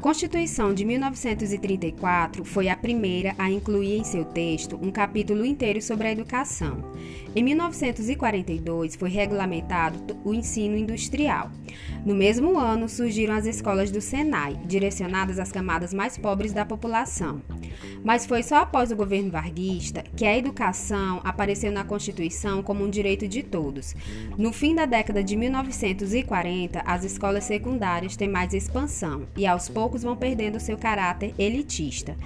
Constituição de 1934 foi a primeira a incluir em seu texto um capítulo inteiro sobre a educação. Em 1942 foi regulamentado o ensino industrial. No mesmo ano surgiram as escolas do Senai, direcionadas às camadas mais pobres da população. Mas foi só após o governo varguista que a educação apareceu na Constituição como um direito de todos. No fim da década de 1940, as escolas secundárias têm mais expansão e aos poucos vão perdendo seu caráter elitista,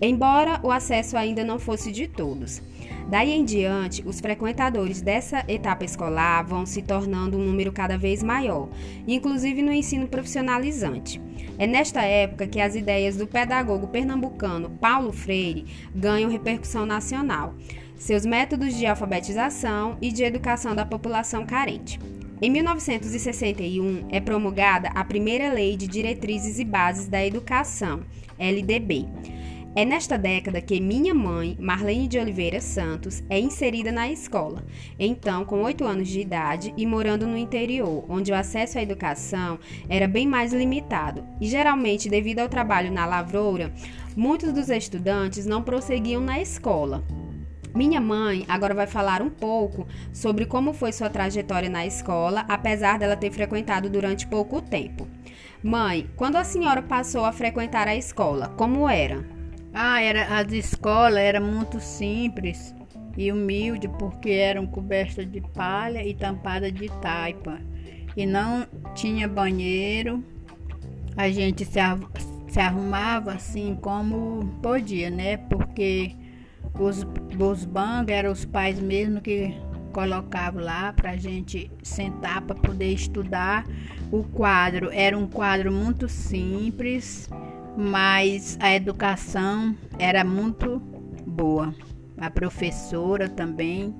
embora o acesso ainda não fosse de todos. Daí em diante, os frequentadores dessa etapa escolar vão se tornando um número cada vez maior, inclusive no ensino profissionalizante. É nesta época que as ideias do pedagogo pernambucano Paulo Freire ganham repercussão nacional, seus métodos de alfabetização e de educação da população carente. Em 1961 é promulgada a primeira Lei de Diretrizes e Bases da Educação, LDB. É nesta década que minha mãe, Marlene de Oliveira Santos, é inserida na escola, então com 8 anos de idade e morando no interior, onde o acesso à educação era bem mais limitado, e geralmente, devido ao trabalho na lavoura, muitos dos estudantes não prosseguiam na escola, minha mãe agora vai falar um pouco sobre como foi sua trajetória na escola, apesar dela ter frequentado durante pouco tempo. Mãe, quando a senhora passou a frequentar a escola, como era? Ah, era as escolas eram muito simples e humilde porque eram cobertas de palha e tampadas de taipa e não tinha banheiro. A gente se, se arrumava assim como podia, né? Porque os, os bancos eram os pais mesmo que colocavam lá para gente sentar para poder estudar. O quadro era um quadro muito simples, mas a educação era muito boa. A professora também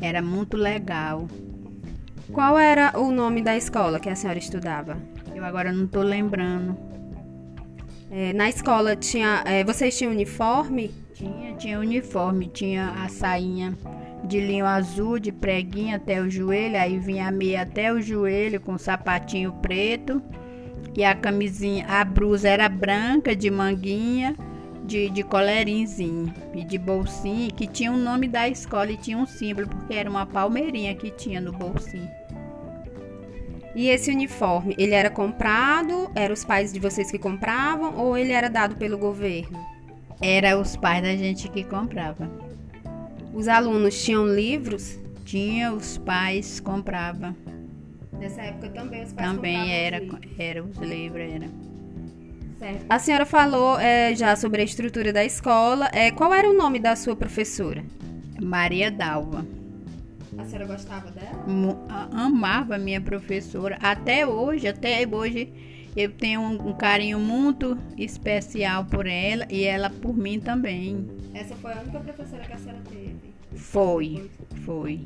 era muito legal. Qual era o nome da escola que a senhora estudava? Eu agora não estou lembrando. É, na escola tinha, é, vocês tinham uniforme? Tinha, tinha uniforme, tinha a sainha de linho azul, de preguinha até o joelho, aí vinha a meia até o joelho com sapatinho preto e a camisinha, a blusa era branca de manguinha, de, de colerinzinho e de bolsinha, que tinha o nome da escola e tinha um símbolo, porque era uma palmeirinha que tinha no bolsinho. E esse uniforme, ele era comprado? Eram os pais de vocês que compravam ou ele era dado pelo governo? Era os pais da gente que comprava. Os alunos tinham livros? Tinha, os pais compravam. Nessa época também os pais Também era, os era os livros, era. Certo. A senhora falou é, já sobre a estrutura da escola. É, qual era o nome da sua professora? Maria Dalva. A senhora gostava dela? Amava minha professora. Até hoje, até hoje eu tenho um, um, carinho muito especial por ela e ela por mim também. Essa foi a única professora que a senhora teve? Foi, foi.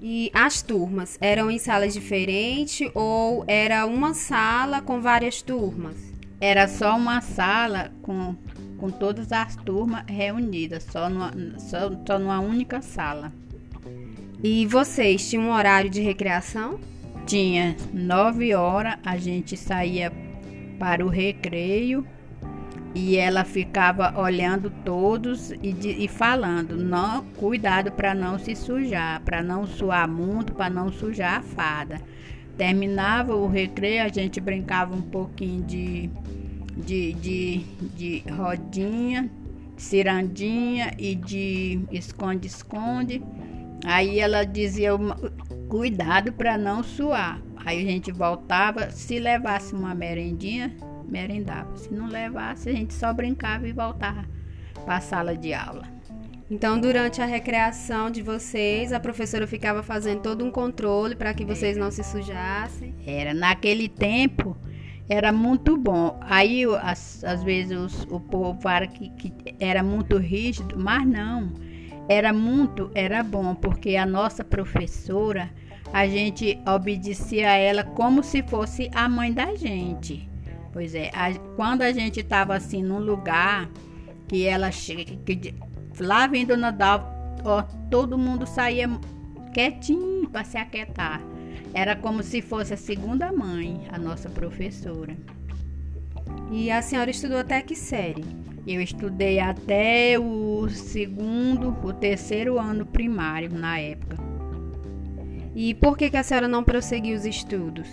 E as turmas eram em salas diferentes ou era uma sala com várias turmas? Era só uma sala com, com todas as turmas reunidas, só numa, só, só numa única sala. E vocês tinham um horário de recreação? Tinha nove horas, a gente saía para o recreio e ela ficava olhando todos e, de, e falando, não, cuidado para não se sujar, para não suar muito, para não sujar a fada. Terminava o recreio, a gente brincava um pouquinho de, de, de, de rodinha, cirandinha e de esconde-esconde. Aí ela dizia, cuidado para não suar. Aí a gente voltava, se levasse uma merendinha, merendava. Se não levasse, a gente só brincava e voltava para a sala de aula. Então, durante a recreação de vocês, a professora ficava fazendo todo um controle para que vocês não se sujassem? Era. Naquele tempo, era muito bom. Aí, às, às vezes, os, o povo fala que, que era muito rígido, mas não era muito, era bom, porque a nossa professora, a gente obedecia a ela como se fosse a mãe da gente. Pois é, a, quando a gente estava assim num lugar que ela chega, que, lá vem Dona Dalva, ó, todo mundo saía quietinho para se aquietar. Era como se fosse a segunda mãe, a nossa professora. E a senhora estudou até que série? Eu estudei até o segundo, o terceiro ano primário na época. E por que, que a senhora não prosseguiu os estudos?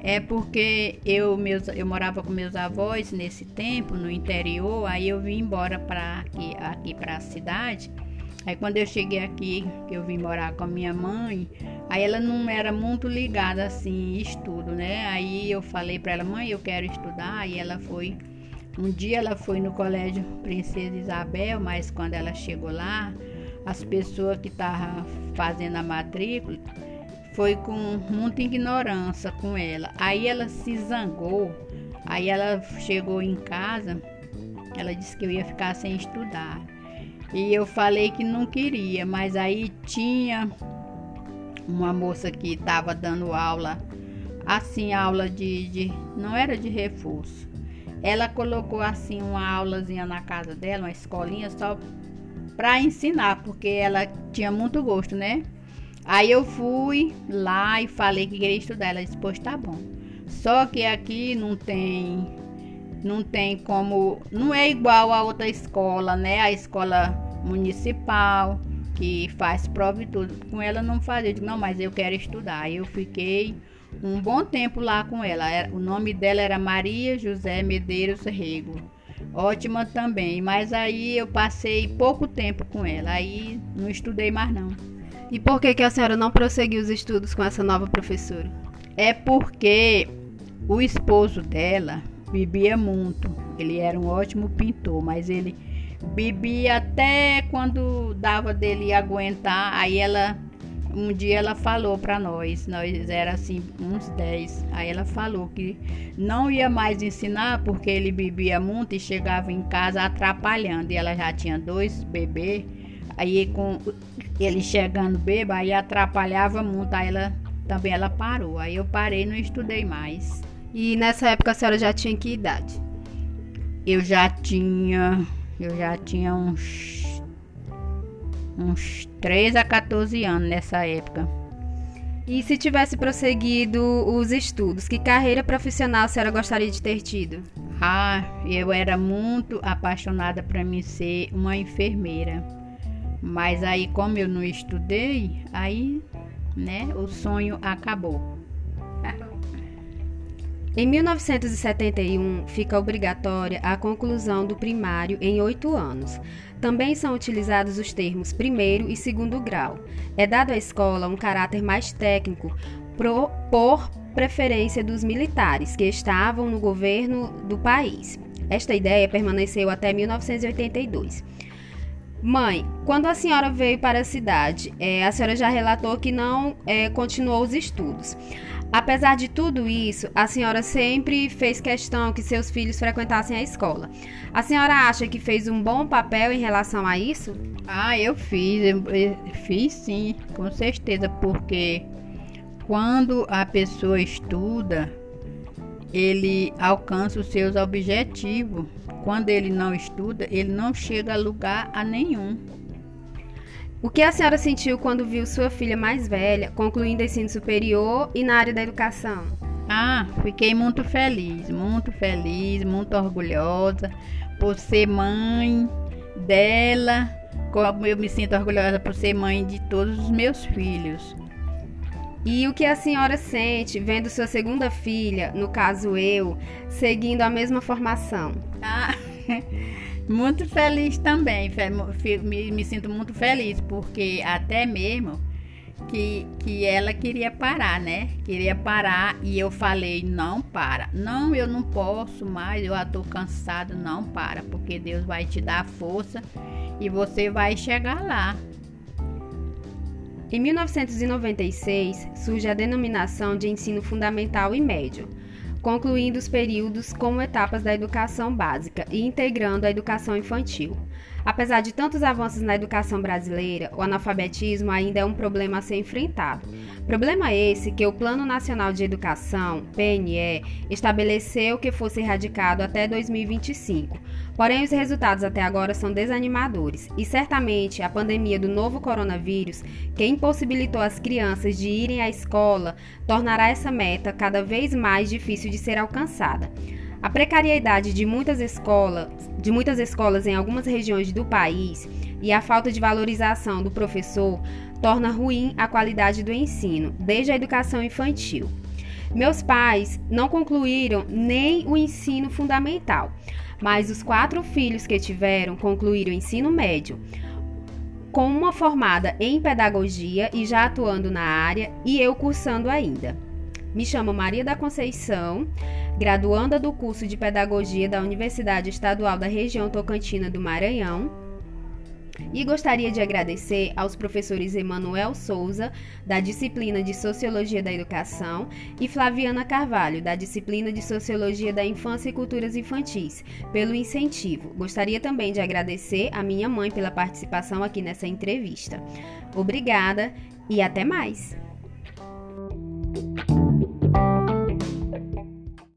É porque eu, meus, eu morava com meus avós nesse tempo, no interior, aí eu vim embora para aqui, aqui para a cidade. Aí quando eu cheguei aqui, que eu vim morar com a minha mãe, aí ela não era muito ligada assim em estudo, né? Aí eu falei para ela, mãe, eu quero estudar, aí ela foi um dia ela foi no colégio Princesa Isabel, mas quando ela chegou lá, as pessoas que estavam fazendo a matrícula foi com muita ignorância com ela. Aí ela se zangou. Aí ela chegou em casa, ela disse que eu ia ficar sem estudar. E eu falei que não queria, mas aí tinha uma moça que estava dando aula, assim, aula de, de. não era de reforço. Ela colocou assim uma aulazinha na casa dela, uma escolinha só para ensinar, porque ela tinha muito gosto, né? Aí eu fui lá e falei que queria estudar. Ela disse, pois tá bom. Só que aqui não tem. Não tem como. Não é igual a outra escola, né? A escola municipal, que faz prova e tudo. Com ela não fazia. Eu digo, não, mas eu quero estudar. Aí eu fiquei um bom tempo lá com ela. O nome dela era Maria José Medeiros Rego. Ótima também, mas aí eu passei pouco tempo com ela, aí não estudei mais não. E por que, que a senhora não prosseguiu os estudos com essa nova professora? É porque o esposo dela bebia muito. Ele era um ótimo pintor, mas ele bebia até quando dava dele aguentar. Aí ela um dia ela falou para nós, nós era assim uns 10. Aí ela falou que não ia mais ensinar porque ele bebia muito e chegava em casa atrapalhando. E ela já tinha dois bebês Aí com ele chegando bêbado, aí atrapalhava muito, aí ela também ela parou. Aí eu parei, não estudei mais. E nessa época a senhora já tinha que idade? Eu já tinha, eu já tinha uns uns 3 a 14 anos nessa época. E se tivesse prosseguido os estudos, que carreira profissional a senhora gostaria de ter tido? Ah, eu era muito apaixonada para mim ser uma enfermeira. Mas aí, como eu não estudei, aí, né, o sonho acabou. Em 1971, fica obrigatória a conclusão do primário em oito anos. Também são utilizados os termos primeiro e segundo grau. É dado à escola um caráter mais técnico pro, por preferência dos militares que estavam no governo do país. Esta ideia permaneceu até 1982. Mãe, quando a senhora veio para a cidade, é, a senhora já relatou que não é, continuou os estudos. Apesar de tudo isso, a senhora sempre fez questão que seus filhos frequentassem a escola. A senhora acha que fez um bom papel em relação a isso? Ah, eu fiz, eu, fiz sim, com certeza, porque quando a pessoa estuda, ele alcança os seus objetivos quando ele não estuda, ele não chega a lugar a nenhum. O que a senhora sentiu quando viu sua filha mais velha concluindo ensino superior e na área da educação? Ah, fiquei muito feliz, muito feliz, muito orgulhosa por ser mãe dela, como eu me sinto orgulhosa por ser mãe de todos os meus filhos. E o que a senhora sente vendo sua segunda filha, no caso eu, seguindo a mesma formação? Ah, muito feliz também. Me, me sinto muito feliz, porque até mesmo que, que ela queria parar, né? Queria parar e eu falei: não para, não, eu não posso mais, eu estou cansado, não para, porque Deus vai te dar força e você vai chegar lá. Em 1996 surge a denominação de ensino fundamental e médio concluindo os períodos como etapas da educação básica e integrando a educação infantil. Apesar de tantos avanços na educação brasileira, o analfabetismo ainda é um problema a ser enfrentado. Problema esse que o Plano Nacional de Educação, PNE, estabeleceu que fosse erradicado até 2025. Porém, os resultados até agora são desanimadores e certamente a pandemia do novo coronavírus, que impossibilitou as crianças de irem à escola, tornará essa meta cada vez mais difícil de ser alcançada. A precariedade de muitas escolas, de muitas escolas em algumas regiões do país e a falta de valorização do professor torna ruim a qualidade do ensino, desde a educação infantil. Meus pais não concluíram nem o ensino fundamental, mas os quatro filhos que tiveram concluíram o ensino médio, com uma formada em pedagogia e já atuando na área, e eu cursando ainda. Me chamo Maria da Conceição, graduanda do curso de Pedagogia da Universidade Estadual da Região Tocantina do Maranhão e gostaria de agradecer aos professores Emanuel Souza, da disciplina de Sociologia da Educação, e Flaviana Carvalho, da disciplina de Sociologia da Infância e Culturas Infantis, pelo incentivo. Gostaria também de agradecer a minha mãe pela participação aqui nessa entrevista. Obrigada e até mais!